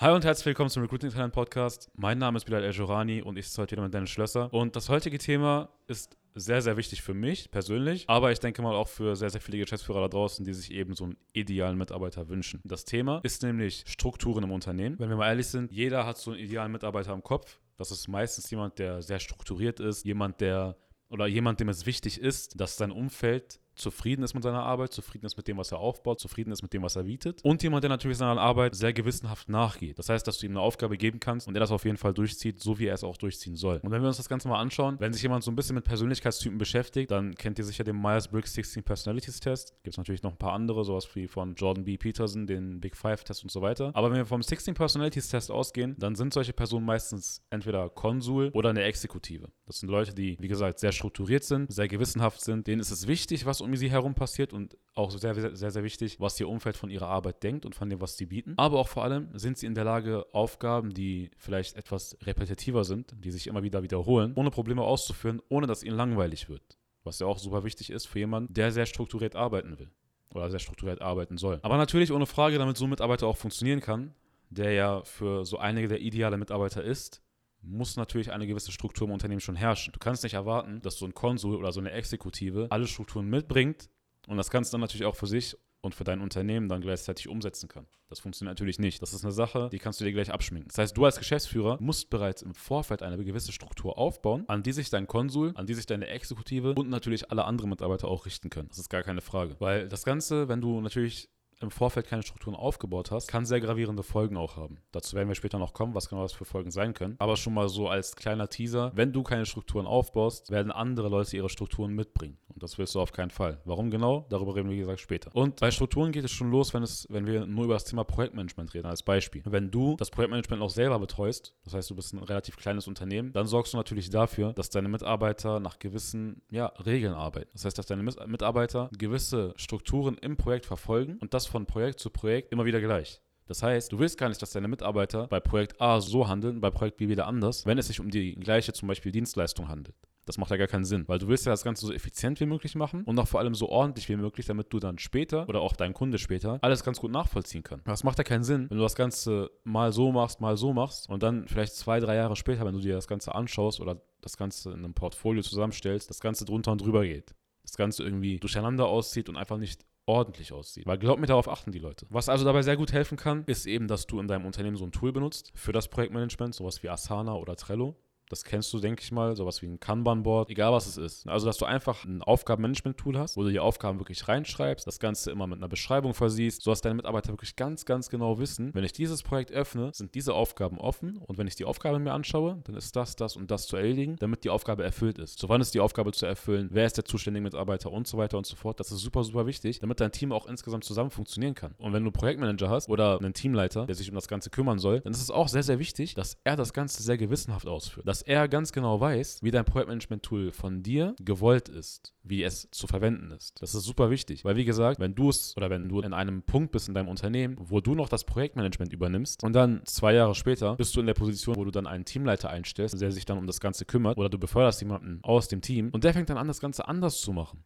Hi und herzlich willkommen zum Recruiting Talent Podcast. Mein Name ist Bilal El und ich sitze heute wieder mit Dennis Schlösser. Und das heutige Thema ist sehr, sehr wichtig für mich persönlich, aber ich denke mal auch für sehr, sehr viele Geschäftsführer da draußen, die sich eben so einen idealen Mitarbeiter wünschen. Das Thema ist nämlich Strukturen im Unternehmen. Wenn wir mal ehrlich sind, jeder hat so einen idealen Mitarbeiter im Kopf. Das ist meistens jemand, der sehr strukturiert ist, jemand, der oder jemand, dem es wichtig ist, dass sein Umfeld zufrieden ist mit seiner Arbeit, zufrieden ist mit dem, was er aufbaut, zufrieden ist mit dem, was er bietet. Und jemand, der natürlich seiner Arbeit sehr gewissenhaft nachgeht. Das heißt, dass du ihm eine Aufgabe geben kannst und er das auf jeden Fall durchzieht, so wie er es auch durchziehen soll. Und wenn wir uns das Ganze mal anschauen, wenn sich jemand so ein bisschen mit Persönlichkeitstypen beschäftigt, dann kennt ihr sicher den Myers-Briggs 16 Personalities Test. Gibt es natürlich noch ein paar andere, sowas wie von Jordan B. Peterson, den Big Five Test und so weiter. Aber wenn wir vom 16 Personalities Test ausgehen, dann sind solche Personen meistens entweder Konsul oder eine Exekutive. Das sind Leute, die, wie gesagt, sehr strukturiert sind, sehr gewissenhaft sind. Denen ist es wichtig, was um sie herum passiert und auch sehr, sehr, sehr, wichtig, was ihr Umfeld von ihrer Arbeit denkt und von dem, was sie bieten. Aber auch vor allem sind sie in der Lage, Aufgaben, die vielleicht etwas repetitiver sind, die sich immer wieder wiederholen, ohne Probleme auszuführen, ohne dass ihnen langweilig wird. Was ja auch super wichtig ist für jemanden, der sehr strukturiert arbeiten will oder sehr strukturiert arbeiten soll. Aber natürlich ohne Frage, damit so ein Mitarbeiter auch funktionieren kann, der ja für so einige der ideale Mitarbeiter ist, muss natürlich eine gewisse Struktur im Unternehmen schon herrschen. Du kannst nicht erwarten, dass so ein Konsul oder so eine Exekutive alle Strukturen mitbringt und das du dann natürlich auch für sich und für dein Unternehmen dann gleichzeitig umsetzen kann. Das funktioniert natürlich nicht. Das ist eine Sache, die kannst du dir gleich abschminken. Das heißt, du als Geschäftsführer musst bereits im Vorfeld eine gewisse Struktur aufbauen, an die sich dein Konsul, an die sich deine Exekutive und natürlich alle anderen Mitarbeiter auch richten können. Das ist gar keine Frage. Weil das Ganze, wenn du natürlich im Vorfeld keine Strukturen aufgebaut hast, kann sehr gravierende Folgen auch haben. Dazu werden wir später noch kommen, was genau das für Folgen sein können. Aber schon mal so als kleiner Teaser, wenn du keine Strukturen aufbaust, werden andere Leute ihre Strukturen mitbringen. Und das willst du auf keinen Fall. Warum genau? Darüber reden wir, wie gesagt, später. Und bei Strukturen geht es schon los, wenn, es, wenn wir nur über das Thema Projektmanagement reden, als Beispiel. Wenn du das Projektmanagement auch selber betreust, das heißt, du bist ein relativ kleines Unternehmen, dann sorgst du natürlich dafür, dass deine Mitarbeiter nach gewissen ja, Regeln arbeiten. Das heißt, dass deine Mitarbeiter gewisse Strukturen im Projekt verfolgen und das von Projekt zu Projekt immer wieder gleich. Das heißt, du willst gar nicht, dass deine Mitarbeiter bei Projekt A so handeln, bei Projekt B wieder anders, wenn es sich um die gleiche zum Beispiel Dienstleistung handelt. Das macht ja gar keinen Sinn, weil du willst ja das Ganze so effizient wie möglich machen und auch vor allem so ordentlich wie möglich, damit du dann später oder auch dein Kunde später alles ganz gut nachvollziehen kann. Das macht ja keinen Sinn, wenn du das Ganze mal so machst, mal so machst und dann vielleicht zwei, drei Jahre später, wenn du dir das Ganze anschaust oder das Ganze in einem Portfolio zusammenstellst, das Ganze drunter und drüber geht. Das Ganze irgendwie durcheinander aussieht und einfach nicht ordentlich aussieht. Weil glaub mir, darauf achten die Leute. Was also dabei sehr gut helfen kann, ist eben, dass du in deinem Unternehmen so ein Tool benutzt für das Projektmanagement, sowas wie Asana oder Trello. Das kennst du, denke ich mal, sowas wie ein Kanban-Board, egal was es ist. Also, dass du einfach ein Aufgabenmanagement-Tool hast, wo du die Aufgaben wirklich reinschreibst, das Ganze immer mit einer Beschreibung versiehst, sodass deine Mitarbeiter wirklich ganz, ganz genau wissen, wenn ich dieses Projekt öffne, sind diese Aufgaben offen und wenn ich die Aufgabe mir anschaue, dann ist das, das und das zu erledigen, damit die Aufgabe erfüllt ist. Zu wann ist die Aufgabe zu erfüllen? Wer ist der zuständige Mitarbeiter und so weiter und so fort? Das ist super, super wichtig, damit dein Team auch insgesamt zusammen funktionieren kann. Und wenn du einen Projektmanager hast oder einen Teamleiter, der sich um das Ganze kümmern soll, dann ist es auch sehr, sehr wichtig, dass er das Ganze sehr gewissenhaft ausführt. Dass er ganz genau weiß, wie dein Projektmanagement-Tool von dir gewollt ist, wie es zu verwenden ist. Das ist super wichtig, weil wie gesagt, wenn du es oder wenn du in einem Punkt bist in deinem Unternehmen, wo du noch das Projektmanagement übernimmst und dann zwei Jahre später bist du in der Position, wo du dann einen Teamleiter einstellst, der sich dann um das Ganze kümmert oder du beförderst jemanden aus dem Team und der fängt dann an, das Ganze anders zu machen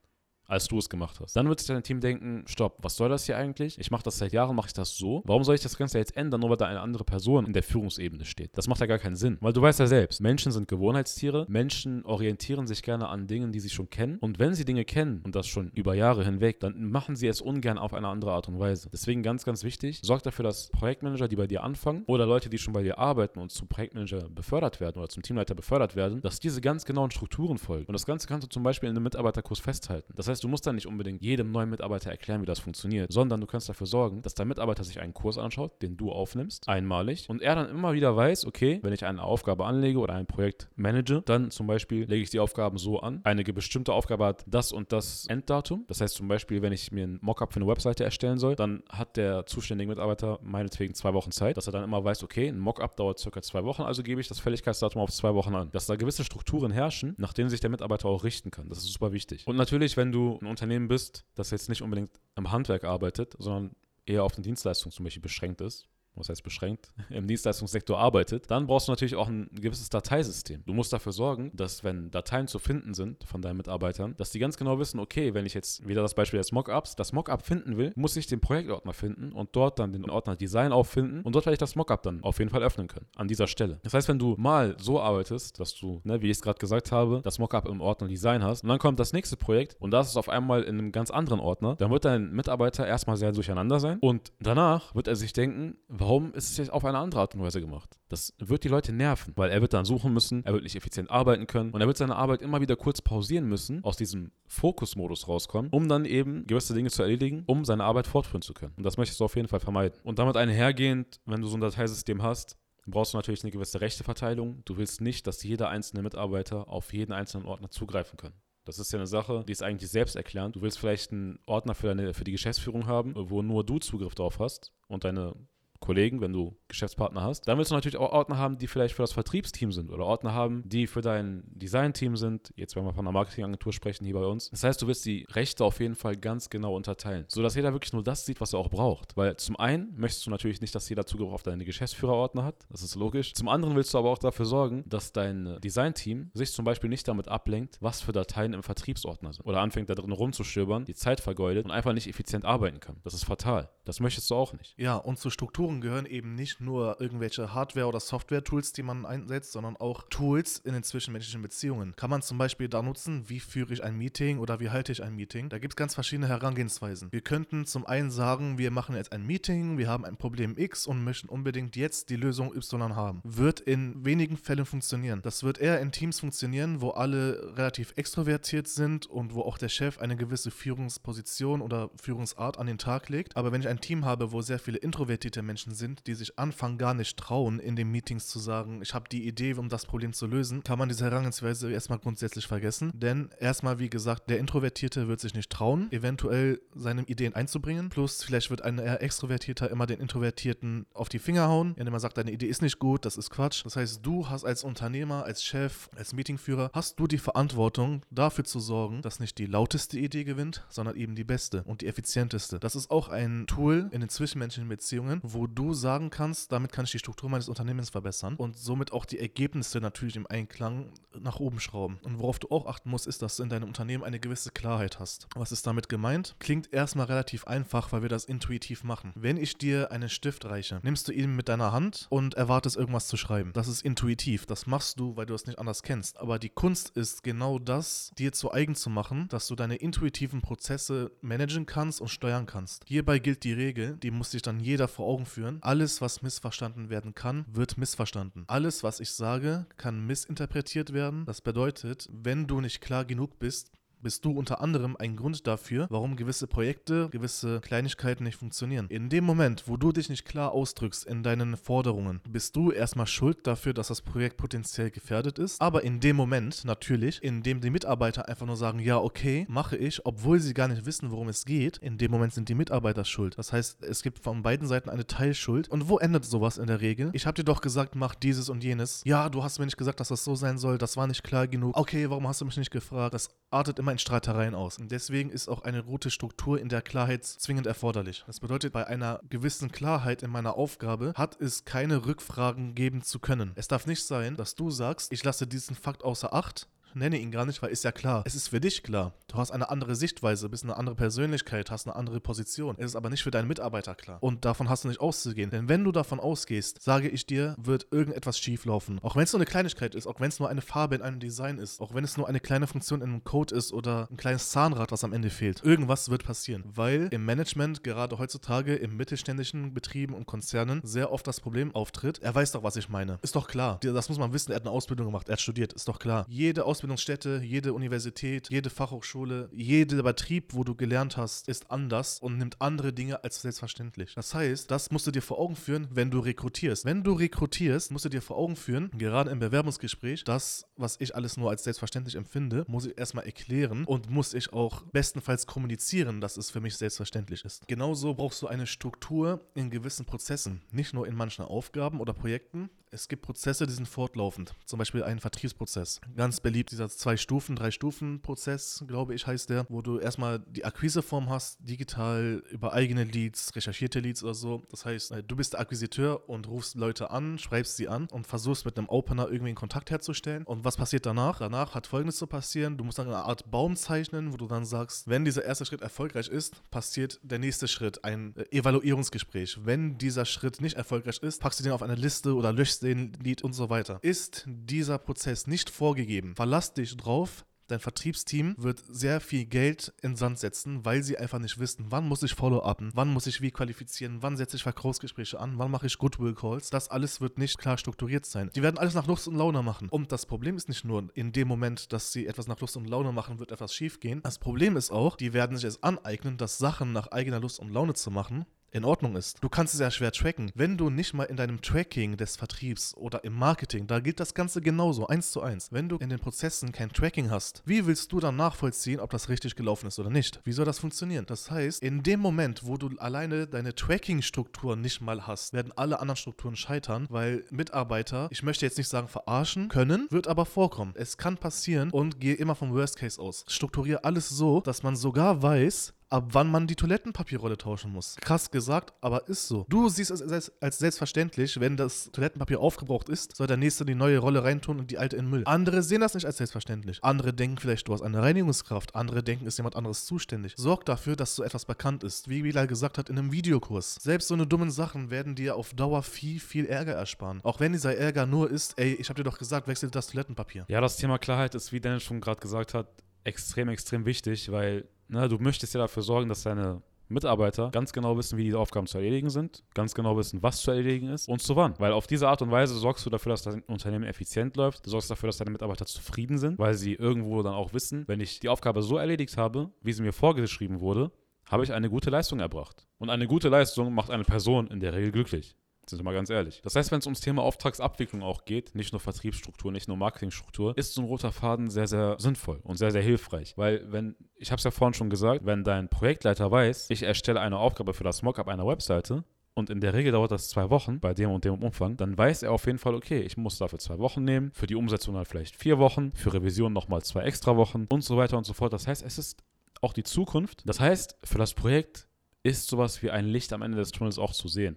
als du es gemacht hast. Dann wird sich dein Team denken, stopp, was soll das hier eigentlich? Ich mache das seit Jahren, mache ich das so. Warum soll ich das Ganze jetzt ändern, nur weil da eine andere Person in der Führungsebene steht? Das macht ja gar keinen Sinn. Weil du weißt ja selbst, Menschen sind Gewohnheitstiere. Menschen orientieren sich gerne an Dingen, die sie schon kennen. Und wenn sie Dinge kennen, und das schon über Jahre hinweg, dann machen sie es ungern auf eine andere Art und Weise. Deswegen ganz, ganz wichtig, sorg dafür, dass Projektmanager, die bei dir anfangen, oder Leute, die schon bei dir arbeiten und zum Projektmanager befördert werden oder zum Teamleiter befördert werden, dass diese ganz genauen Strukturen folgen. Und das Ganze kannst du zum Beispiel in einem Mitarbeiterkurs festhalten. Das heißt, du musst dann nicht unbedingt jedem neuen Mitarbeiter erklären, wie das funktioniert, sondern du kannst dafür sorgen, dass dein Mitarbeiter sich einen Kurs anschaut, den du aufnimmst, einmalig, und er dann immer wieder weiß, okay, wenn ich eine Aufgabe anlege oder ein Projekt manage, dann zum Beispiel lege ich die Aufgaben so an. Eine bestimmte Aufgabe hat das und das Enddatum. Das heißt zum Beispiel, wenn ich mir ein Mockup für eine Webseite erstellen soll, dann hat der zuständige Mitarbeiter meinetwegen zwei Wochen Zeit, dass er dann immer weiß, okay, ein Mockup dauert circa zwei Wochen, also gebe ich das Fälligkeitsdatum auf zwei Wochen an. Dass da gewisse Strukturen herrschen, nach denen sich der Mitarbeiter auch richten kann. Das ist super wichtig. Und natürlich, wenn du ein Unternehmen bist, das jetzt nicht unbedingt im Handwerk arbeitet, sondern eher auf eine Dienstleistung zum Beispiel beschränkt ist, was heißt beschränkt, im Dienstleistungssektor arbeitet, dann brauchst du natürlich auch ein gewisses Dateisystem. Du musst dafür sorgen, dass wenn Dateien zu finden sind von deinen Mitarbeitern, dass die ganz genau wissen, okay, wenn ich jetzt wieder das Beispiel des Mockups, das Mockup finden will, muss ich den Projektordner finden und dort dann den Ordner Design auffinden und dort werde ich das Mockup dann auf jeden Fall öffnen können, an dieser Stelle. Das heißt, wenn du mal so arbeitest, dass du, ne, wie ich es gerade gesagt habe, das Mockup im Ordner Design hast und dann kommt das nächste Projekt und das ist auf einmal in einem ganz anderen Ordner, dann wird dein Mitarbeiter erstmal sehr durcheinander sein und danach wird er sich denken, warum ist es jetzt auf eine andere Art und Weise gemacht? Das wird die Leute nerven, weil er wird dann suchen müssen, er wird nicht effizient arbeiten können und er wird seine Arbeit immer wieder kurz pausieren müssen, aus diesem Fokusmodus rauskommen, um dann eben gewisse Dinge zu erledigen, um seine Arbeit fortführen zu können. Und das möchtest du auf jeden Fall vermeiden. Und damit einhergehend, wenn du so ein Dateisystem hast, brauchst du natürlich eine gewisse Rechteverteilung. Du willst nicht, dass jeder einzelne Mitarbeiter auf jeden einzelnen Ordner zugreifen kann. Das ist ja eine Sache, die ist eigentlich selbsterklärend. Du willst vielleicht einen Ordner für, deine, für die Geschäftsführung haben, wo nur du Zugriff drauf hast und deine Kollegen, wenn du Geschäftspartner hast. Dann willst du natürlich auch Ordner haben, die vielleicht für das Vertriebsteam sind oder Ordner haben, die für dein Designteam sind. Jetzt, wenn wir von einer Marketingagentur sprechen, hier bei uns. Das heißt, du willst die Rechte auf jeden Fall ganz genau unterteilen, sodass jeder wirklich nur das sieht, was er auch braucht. Weil zum einen möchtest du natürlich nicht, dass jeder Zugriff auf deine Geschäftsführerordner hat. Das ist logisch. Zum anderen willst du aber auch dafür sorgen, dass dein Designteam sich zum Beispiel nicht damit ablenkt, was für Dateien im Vertriebsordner sind. Oder anfängt da drin rumzustöbern, die Zeit vergeudet und einfach nicht effizient arbeiten kann. Das ist fatal. Das möchtest du auch nicht. Ja, und zur Strukturen Strukturen gehören eben nicht nur irgendwelche Hardware- oder Software-Tools, die man einsetzt, sondern auch Tools in den zwischenmenschlichen Beziehungen. Kann man zum Beispiel da nutzen, wie führe ich ein Meeting oder wie halte ich ein Meeting? Da gibt es ganz verschiedene Herangehensweisen. Wir könnten zum einen sagen, wir machen jetzt ein Meeting, wir haben ein Problem X und möchten unbedingt jetzt die Lösung Y haben. Wird in wenigen Fällen funktionieren. Das wird eher in Teams funktionieren, wo alle relativ extrovertiert sind und wo auch der Chef eine gewisse Führungsposition oder Führungsart an den Tag legt. Aber wenn ich ein Team habe, wo sehr viele introvertierte Menschen Menschen sind, die sich anfangen gar nicht trauen, in den Meetings zu sagen, ich habe die Idee, um das Problem zu lösen, kann man diese Herangehensweise erstmal grundsätzlich vergessen. Denn erstmal, wie gesagt, der Introvertierte wird sich nicht trauen, eventuell seine Ideen einzubringen. Plus, vielleicht wird ein eher Extrovertierter immer den Introvertierten auf die Finger hauen, indem er sagt, deine Idee ist nicht gut, das ist Quatsch. Das heißt, du hast als Unternehmer, als Chef, als Meetingführer, hast du die Verantwortung, dafür zu sorgen, dass nicht die lauteste Idee gewinnt, sondern eben die beste und die effizienteste. Das ist auch ein Tool in den zwischenmenschlichen Beziehungen, wo du sagen kannst, damit kann ich die Struktur meines Unternehmens verbessern und somit auch die Ergebnisse natürlich im Einklang nach oben schrauben. Und worauf du auch achten musst, ist, dass du in deinem Unternehmen eine gewisse Klarheit hast. Was ist damit gemeint? Klingt erstmal relativ einfach, weil wir das intuitiv machen. Wenn ich dir einen Stift reiche, nimmst du ihn mit deiner Hand und erwartest irgendwas zu schreiben. Das ist intuitiv. Das machst du, weil du es nicht anders kennst. Aber die Kunst ist genau das, dir zu eigen zu machen, dass du deine intuitiven Prozesse managen kannst und steuern kannst. Hierbei gilt die Regel, die muss sich dann jeder vor Augen führen führen. Alles, was missverstanden werden kann, wird missverstanden. Alles, was ich sage, kann missinterpretiert werden. Das bedeutet, wenn du nicht klar genug bist, bist du unter anderem ein Grund dafür, warum gewisse Projekte, gewisse Kleinigkeiten nicht funktionieren. In dem Moment, wo du dich nicht klar ausdrückst in deinen Forderungen, bist du erstmal schuld dafür, dass das Projekt potenziell gefährdet ist. Aber in dem Moment natürlich, in dem die Mitarbeiter einfach nur sagen, ja, okay, mache ich, obwohl sie gar nicht wissen, worum es geht, in dem Moment sind die Mitarbeiter schuld. Das heißt, es gibt von beiden Seiten eine Teilschuld. Und wo endet sowas in der Regel? Ich habe dir doch gesagt, mach dieses und jenes. Ja, du hast mir nicht gesagt, dass das so sein soll. Das war nicht klar genug. Okay, warum hast du mich nicht gefragt? Das artet immer in Streitereien aus. Und deswegen ist auch eine gute Struktur in der Klarheit zwingend erforderlich. Das bedeutet, bei einer gewissen Klarheit in meiner Aufgabe hat es keine Rückfragen geben zu können. Es darf nicht sein, dass du sagst, ich lasse diesen Fakt außer Acht nenne ihn gar nicht, weil ist ja klar. Es ist für dich klar. Du hast eine andere Sichtweise, bist eine andere Persönlichkeit, hast eine andere Position. Es ist aber nicht für deinen Mitarbeiter klar. Und davon hast du nicht auszugehen. Denn wenn du davon ausgehst, sage ich dir, wird irgendetwas schieflaufen. Auch wenn es nur eine Kleinigkeit ist, auch wenn es nur eine Farbe in einem Design ist, auch wenn es nur eine kleine Funktion in einem Code ist oder ein kleines Zahnrad, was am Ende fehlt. Irgendwas wird passieren. Weil im Management, gerade heutzutage in mittelständischen Betrieben und Konzernen, sehr oft das Problem auftritt. Er weiß doch, was ich meine. Ist doch klar. Das muss man wissen. Er hat eine Ausbildung gemacht. Er hat studiert. Ist doch klar. Jede Ausbildung Ausbildungsstätte, jede Universität, jede Fachhochschule, jeder Betrieb, wo du gelernt hast, ist anders und nimmt andere Dinge als selbstverständlich. Das heißt, das musst du dir vor Augen führen, wenn du rekrutierst. Wenn du rekrutierst, musst du dir vor Augen führen, gerade im Bewerbungsgespräch, das, was ich alles nur als selbstverständlich empfinde, muss ich erstmal erklären und muss ich auch bestenfalls kommunizieren, dass es für mich selbstverständlich ist. Genauso brauchst du eine Struktur in gewissen Prozessen, nicht nur in manchen Aufgaben oder Projekten, es gibt Prozesse, die sind fortlaufend. Zum Beispiel ein Vertriebsprozess. Ganz beliebt dieser zwei Stufen, drei Stufen Prozess, glaube ich, heißt der, wo du erstmal die Akquiseform hast, digital über eigene Leads, recherchierte Leads oder so. Das heißt, äh, du bist der Akquisiteur und rufst Leute an, schreibst sie an und versuchst mit einem Opener irgendwie einen Kontakt herzustellen. Und was passiert danach? Danach hat folgendes zu passieren. Du musst dann eine Art Baum zeichnen, wo du dann sagst, wenn dieser erste Schritt erfolgreich ist, passiert der nächste Schritt, ein äh, Evaluierungsgespräch. Wenn dieser Schritt nicht erfolgreich ist, packst du den auf eine Liste oder löschst den Lead und so weiter. Ist dieser Prozess nicht vorgegeben, verlass dich drauf, dein Vertriebsteam wird sehr viel Geld in Sand setzen, weil sie einfach nicht wissen, wann muss ich Follow-upen, wann muss ich wie qualifizieren, wann setze ich Verkaufsgespräche an, wann mache ich Goodwill-Calls. Das alles wird nicht klar strukturiert sein. Die werden alles nach Lust und Laune machen. Und das Problem ist nicht nur in dem Moment, dass sie etwas nach Lust und Laune machen, wird etwas schief gehen. Das Problem ist auch, die werden sich es aneignen, das Sachen nach eigener Lust und Laune zu machen in Ordnung ist. Du kannst es ja schwer tracken. Wenn du nicht mal in deinem Tracking des Vertriebs oder im Marketing, da gilt das Ganze genauso, eins zu eins. Wenn du in den Prozessen kein Tracking hast, wie willst du dann nachvollziehen, ob das richtig gelaufen ist oder nicht? Wie soll das funktionieren? Das heißt, in dem Moment, wo du alleine deine Tracking-Struktur nicht mal hast, werden alle anderen Strukturen scheitern, weil Mitarbeiter, ich möchte jetzt nicht sagen verarschen können, wird aber vorkommen. Es kann passieren und gehe immer vom Worst Case aus. Strukturiere alles so, dass man sogar weiß, ab wann man die Toilettenpapierrolle tauschen muss. Krass gesagt, aber ist so. Du siehst es als selbstverständlich, wenn das Toilettenpapier aufgebraucht ist, soll der Nächste die neue Rolle reintun und die alte in Müll. Andere sehen das nicht als selbstverständlich. Andere denken vielleicht, du hast eine Reinigungskraft. Andere denken, ist jemand anderes zuständig. Sorg dafür, dass so etwas bekannt ist. Wie Bilal gesagt hat in einem Videokurs. Selbst so eine dummen Sachen werden dir auf Dauer viel, viel Ärger ersparen. Auch wenn dieser Ärger nur ist, ey, ich hab dir doch gesagt, wechsel das Toilettenpapier. Ja, das Thema Klarheit ist, wie Dennis schon gerade gesagt hat, extrem, extrem wichtig, weil ne, du möchtest ja dafür sorgen, dass deine Mitarbeiter ganz genau wissen, wie die Aufgaben zu erledigen sind, ganz genau wissen, was zu erledigen ist und zu wann. Weil auf diese Art und Weise sorgst du dafür, dass dein Unternehmen effizient läuft, du sorgst dafür, dass deine Mitarbeiter zufrieden sind, weil sie irgendwo dann auch wissen, wenn ich die Aufgabe so erledigt habe, wie sie mir vorgeschrieben wurde, habe ich eine gute Leistung erbracht. Und eine gute Leistung macht eine Person in der Regel glücklich. Sind wir mal ganz ehrlich. Das heißt, wenn es ums Thema Auftragsabwicklung auch geht, nicht nur Vertriebsstruktur, nicht nur Marketingstruktur, ist so ein roter Faden sehr, sehr sinnvoll und sehr, sehr hilfreich. Weil, wenn, ich habe es ja vorhin schon gesagt, wenn dein Projektleiter weiß, ich erstelle eine Aufgabe für das Mockup einer Webseite, und in der Regel dauert das zwei Wochen bei dem und dem Umfang, dann weiß er auf jeden Fall, okay, ich muss dafür zwei Wochen nehmen, für die Umsetzung halt vielleicht vier Wochen, für Revision nochmal zwei extra Wochen und so weiter und so fort. Das heißt, es ist auch die Zukunft. Das heißt, für das Projekt ist sowas wie ein Licht am Ende des Tunnels auch zu sehen.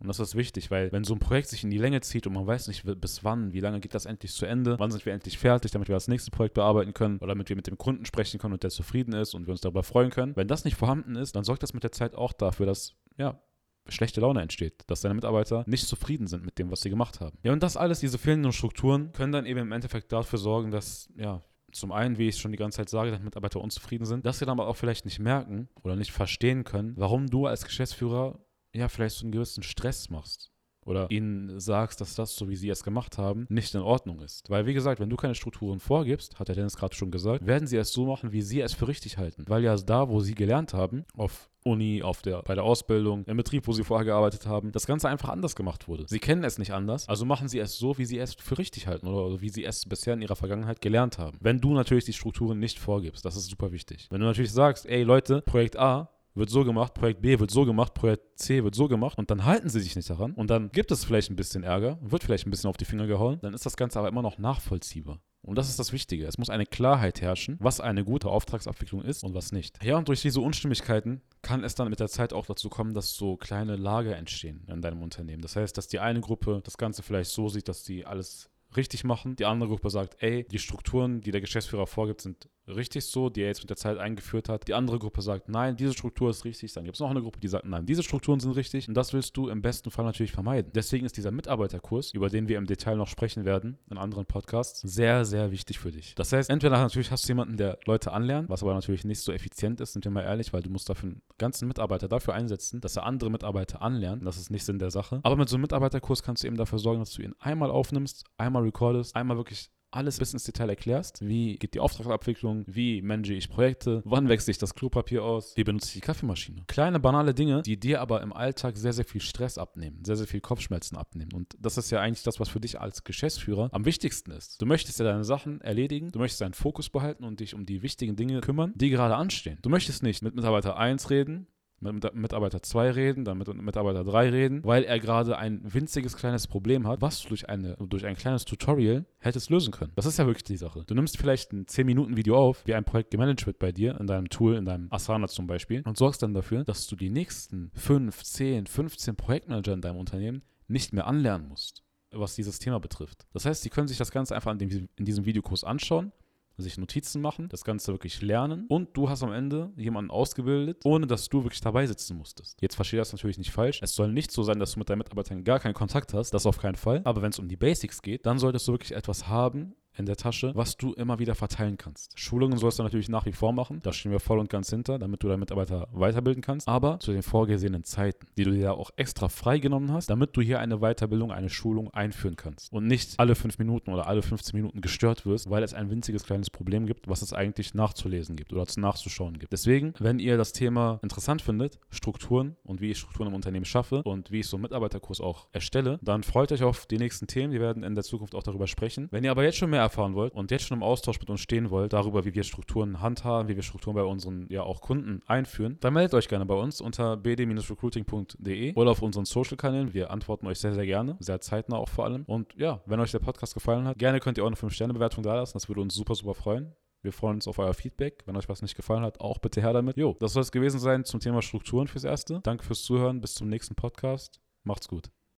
Und das ist wichtig, weil wenn so ein Projekt sich in die Länge zieht und man weiß nicht bis wann, wie lange geht das endlich zu Ende, wann sind wir endlich fertig, damit wir das nächste Projekt bearbeiten können oder damit wir mit dem Kunden sprechen können und der zufrieden ist und wir uns darüber freuen können. Wenn das nicht vorhanden ist, dann sorgt das mit der Zeit auch dafür, dass ja, schlechte Laune entsteht, dass deine Mitarbeiter nicht zufrieden sind mit dem, was sie gemacht haben. Ja, und das alles, diese fehlenden Strukturen, können dann eben im Endeffekt dafür sorgen, dass, ja, zum einen, wie ich schon die ganze Zeit sage, dass Mitarbeiter unzufrieden sind, dass sie dann aber auch vielleicht nicht merken oder nicht verstehen können, warum du als Geschäftsführer ja, vielleicht so einen gewissen Stress machst oder ihnen sagst, dass das, so wie sie es gemacht haben, nicht in Ordnung ist. Weil, wie gesagt, wenn du keine Strukturen vorgibst, hat der Dennis gerade schon gesagt, werden sie es so machen, wie sie es für richtig halten. Weil ja da, wo sie gelernt haben, auf Uni, auf der, bei der Ausbildung, im Betrieb, wo sie vorher gearbeitet haben, das Ganze einfach anders gemacht wurde. Sie kennen es nicht anders, also machen sie es so, wie sie es für richtig halten oder wie sie es bisher in ihrer Vergangenheit gelernt haben. Wenn du natürlich die Strukturen nicht vorgibst, das ist super wichtig. Wenn du natürlich sagst, ey Leute, Projekt A wird so gemacht, Projekt B wird so gemacht, Projekt C wird so gemacht und dann halten sie sich nicht daran und dann gibt es vielleicht ein bisschen Ärger, wird vielleicht ein bisschen auf die Finger gehauen, dann ist das Ganze aber immer noch nachvollziehbar. Und das ist das Wichtige. Es muss eine Klarheit herrschen, was eine gute Auftragsabwicklung ist und was nicht. Ja, und durch diese Unstimmigkeiten kann es dann mit der Zeit auch dazu kommen, dass so kleine Lager entstehen in deinem Unternehmen. Das heißt, dass die eine Gruppe das Ganze vielleicht so sieht, dass die alles richtig machen. Die andere Gruppe sagt, ey, die Strukturen, die der Geschäftsführer vorgibt, sind richtig so, die er jetzt mit der Zeit eingeführt hat. Die andere Gruppe sagt, nein, diese Struktur ist richtig. Dann gibt es noch eine Gruppe, die sagt, nein, diese Strukturen sind richtig. Und das willst du im besten Fall natürlich vermeiden. Deswegen ist dieser Mitarbeiterkurs, über den wir im Detail noch sprechen werden in anderen Podcasts, sehr, sehr wichtig für dich. Das heißt, entweder natürlich hast du jemanden, der Leute anlernt, was aber natürlich nicht so effizient ist, sind wir mal ehrlich, weil du musst dafür einen ganzen Mitarbeiter dafür einsetzen, dass er andere Mitarbeiter anlernt. Das ist nicht Sinn der Sache. Aber mit so einem Mitarbeiterkurs kannst du eben dafür sorgen, dass du ihn einmal aufnimmst, einmal recordest, einmal wirklich alles bis ins Detail erklärst. Wie geht die Auftragsabwicklung? Wie manage ich Projekte? Wann wechsle ich das Klopapier aus? Wie benutze ich die Kaffeemaschine? Kleine, banale Dinge, die dir aber im Alltag sehr, sehr viel Stress abnehmen, sehr, sehr viel Kopfschmerzen abnehmen. Und das ist ja eigentlich das, was für dich als Geschäftsführer am wichtigsten ist. Du möchtest ja deine Sachen erledigen, du möchtest deinen Fokus behalten und dich um die wichtigen Dinge kümmern, die gerade anstehen. Du möchtest nicht mit Mitarbeiter 1 reden, mit Mitarbeiter 2 reden, dann mit Mitarbeiter 3 reden, weil er gerade ein winziges kleines Problem hat, was du durch, eine, durch ein kleines Tutorial hättest lösen können. Das ist ja wirklich die Sache. Du nimmst vielleicht ein 10-Minuten-Video auf, wie ein Projekt gemanagt wird bei dir, in deinem Tool, in deinem Asana zum Beispiel, und sorgst dann dafür, dass du die nächsten 5, 10, 15 Projektmanager in deinem Unternehmen nicht mehr anlernen musst was dieses Thema betrifft. Das heißt, sie können sich das Ganze einfach in, dem, in diesem Videokurs anschauen sich Notizen machen, das Ganze wirklich lernen und du hast am Ende jemanden ausgebildet, ohne dass du wirklich dabei sitzen musstest. Jetzt verstehe das natürlich nicht falsch. Es soll nicht so sein, dass du mit deinen Mitarbeitern gar keinen Kontakt hast, das auf keinen Fall. Aber wenn es um die Basics geht, dann solltest du wirklich etwas haben, in der Tasche, was du immer wieder verteilen kannst. Schulungen sollst du natürlich nach wie vor machen. Da stehen wir voll und ganz hinter, damit du deine Mitarbeiter weiterbilden kannst. Aber zu den vorgesehenen Zeiten, die du dir auch extra freigenommen hast, damit du hier eine Weiterbildung, eine Schulung einführen kannst. Und nicht alle fünf Minuten oder alle 15 Minuten gestört wirst, weil es ein winziges kleines Problem gibt, was es eigentlich nachzulesen gibt oder nachzuschauen gibt. Deswegen, wenn ihr das Thema interessant findet, Strukturen und wie ich Strukturen im Unternehmen schaffe und wie ich so einen Mitarbeiterkurs auch erstelle, dann freut euch auf die nächsten Themen. Wir werden in der Zukunft auch darüber sprechen. Wenn ihr aber jetzt schon mehr erfahren wollt und jetzt schon im Austausch mit uns stehen wollt, darüber, wie wir Strukturen handhaben, wie wir Strukturen bei unseren ja auch Kunden einführen, dann meldet euch gerne bei uns unter bd-recruiting.de oder auf unseren Social-Kanälen. Wir antworten euch sehr, sehr gerne, sehr zeitnah auch vor allem. Und ja, wenn euch der Podcast gefallen hat, gerne könnt ihr auch eine 5-Sterne-Bewertung da lassen. Das würde uns super, super freuen. Wir freuen uns auf euer Feedback. Wenn euch was nicht gefallen hat, auch bitte her damit. Jo, das soll es gewesen sein zum Thema Strukturen fürs Erste. Danke fürs Zuhören. Bis zum nächsten Podcast. Macht's gut.